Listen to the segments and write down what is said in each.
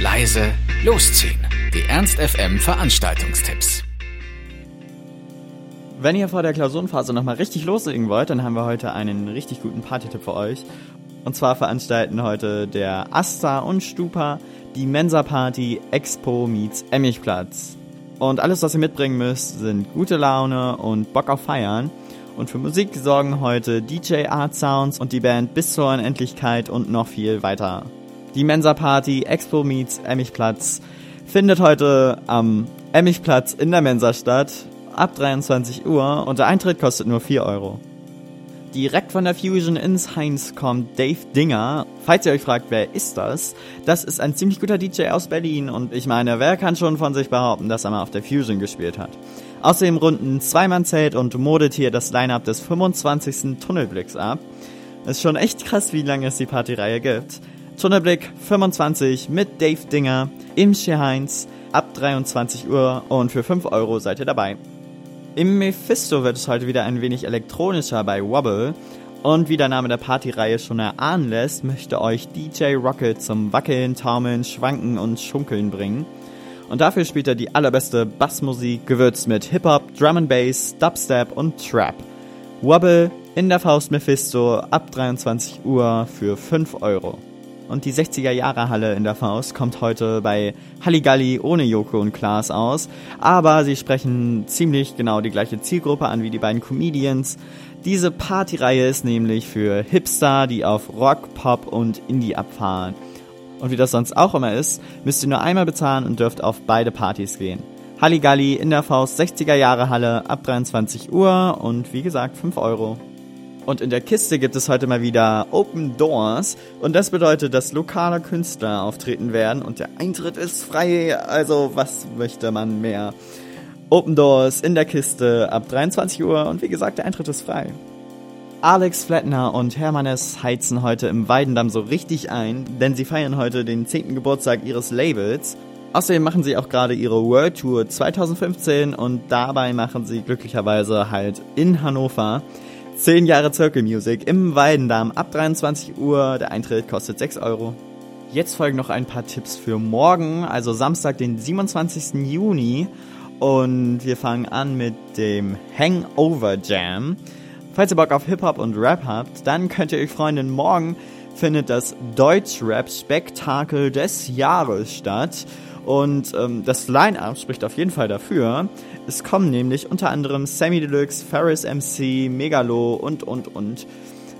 leise, losziehen. Die Ernst FM Veranstaltungstipps. Wenn ihr vor der Klausurenphase nochmal richtig loslegen wollt, dann haben wir heute einen richtig guten Partytipp für euch. Und zwar veranstalten heute der Asta und Stupa die Mensa Party Expo meets Emmigplatz. Und alles, was ihr mitbringen müsst, sind gute Laune und Bock auf Feiern. Und für Musik sorgen heute DJ Art Sounds und die Band bis zur Unendlichkeit und noch viel weiter. Die Mensa Party Expo meets Emmigplatz findet heute am Emmigplatz in der Mensa statt, ab 23 Uhr und der Eintritt kostet nur 4 Euro. Direkt von der Fusion ins Heinz kommt Dave Dinger. Falls ihr euch fragt, wer ist das? Das ist ein ziemlich guter DJ aus Berlin und ich meine, wer kann schon von sich behaupten, dass er mal auf der Fusion gespielt hat? Außerdem runden Zweimann-Zelt und modet hier das Line-Up des 25. Tunnelblicks ab. Ist schon echt krass, wie lange es die Partyreihe gibt. Tunnelblick 25 mit Dave Dinger im Heinz ab 23 Uhr und für 5 Euro seid ihr dabei. Im Mephisto wird es heute wieder ein wenig elektronischer bei Wobble. Und wie der Name der Partyreihe schon erahnen lässt, möchte euch DJ Rocket zum Wackeln, Taumeln, Schwanken und Schunkeln bringen. Und dafür spielt er die allerbeste Bassmusik, gewürzt mit Hip-Hop, Drum and Bass, Dubstep und Trap. Wobble in der Faust Mephisto ab 23 Uhr für 5 Euro. Und die 60er Jahre Halle in der Faust kommt heute bei Halligalli ohne Joko und Klaas aus. Aber sie sprechen ziemlich genau die gleiche Zielgruppe an wie die beiden Comedians. Diese Partyreihe ist nämlich für Hipster, die auf Rock, Pop und Indie abfahren. Und wie das sonst auch immer ist, müsst ihr nur einmal bezahlen und dürft auf beide Partys gehen. Halligalli in der Faust 60er Jahre Halle ab 23 Uhr und wie gesagt 5 Euro. Und in der Kiste gibt es heute mal wieder Open Doors. Und das bedeutet, dass lokale Künstler auftreten werden und der Eintritt ist frei. Also was möchte man mehr? Open Doors in der Kiste ab 23 Uhr und wie gesagt, der Eintritt ist frei. Alex Flettner und Hermannes heizen heute im Weidendamm so richtig ein, denn sie feiern heute den 10. Geburtstag ihres Labels. Außerdem machen sie auch gerade ihre World Tour 2015 und dabei machen sie glücklicherweise halt in Hannover 10 Jahre Circle Music im Weidendamm ab 23 Uhr. Der Eintritt kostet 6 Euro. Jetzt folgen noch ein paar Tipps für morgen, also Samstag, den 27. Juni. Und wir fangen an mit dem Hangover Jam. Falls ihr Bock auf Hip-Hop und Rap habt, dann könnt ihr euch freuen, denn morgen findet das Deutsch-Rap-Spektakel des Jahres statt. Und ähm, das Line-Up spricht auf jeden Fall dafür. Es kommen nämlich unter anderem Sammy Deluxe, Ferris MC, Megalo und, und, und.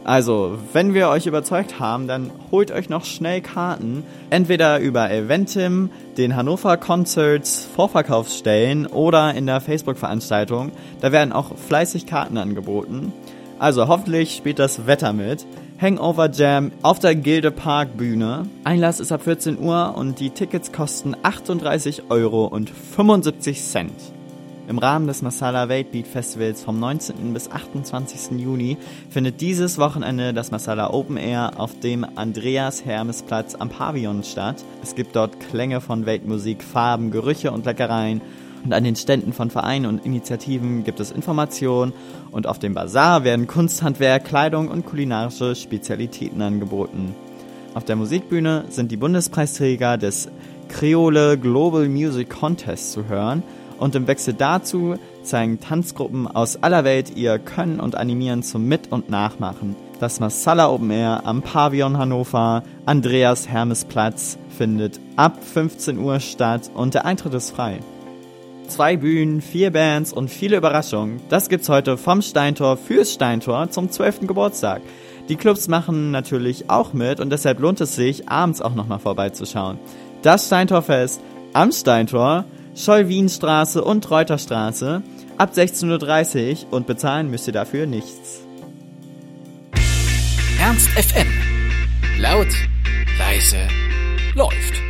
Also, wenn wir euch überzeugt haben, dann holt euch noch schnell Karten. Entweder über Eventim, den Hannover Concerts Vorverkaufsstellen oder in der Facebook-Veranstaltung. Da werden auch fleißig Karten angeboten. Also hoffentlich spielt das Wetter mit. Hangover Jam auf der Gilde Park Bühne. Einlass ist ab 14 Uhr und die Tickets kosten 38 Euro und 75 Cent. Im Rahmen des Masala Weltbeat Festivals vom 19. bis 28. Juni findet dieses Wochenende das Masala Open Air auf dem Andreas Hermes Platz am Pavillon statt. Es gibt dort Klänge von Weltmusik, Farben, Gerüche und Leckereien und an den Ständen von Vereinen und Initiativen gibt es Informationen und auf dem Bazar werden Kunsthandwerk, Kleidung und kulinarische Spezialitäten angeboten. Auf der Musikbühne sind die Bundespreisträger des Creole Global Music Contest zu hören und im Wechsel dazu zeigen Tanzgruppen aus aller Welt ihr Können und Animieren zum Mit- und Nachmachen. Das Masala Open Air am Pavillon Hannover, Andreas Hermes Platz, findet ab 15 Uhr statt und der Eintritt ist frei. Zwei Bühnen, vier Bands und viele Überraschungen. Das gibt's heute vom Steintor fürs Steintor zum 12. Geburtstag. Die Clubs machen natürlich auch mit und deshalb lohnt es sich, abends auch nochmal vorbeizuschauen. Das Steintorfest am Steintor, Scholl-Wien-Straße und Reuterstraße ab 16.30 Uhr und bezahlen müsst ihr dafür nichts. Ernst FM. Laut, leise, läuft.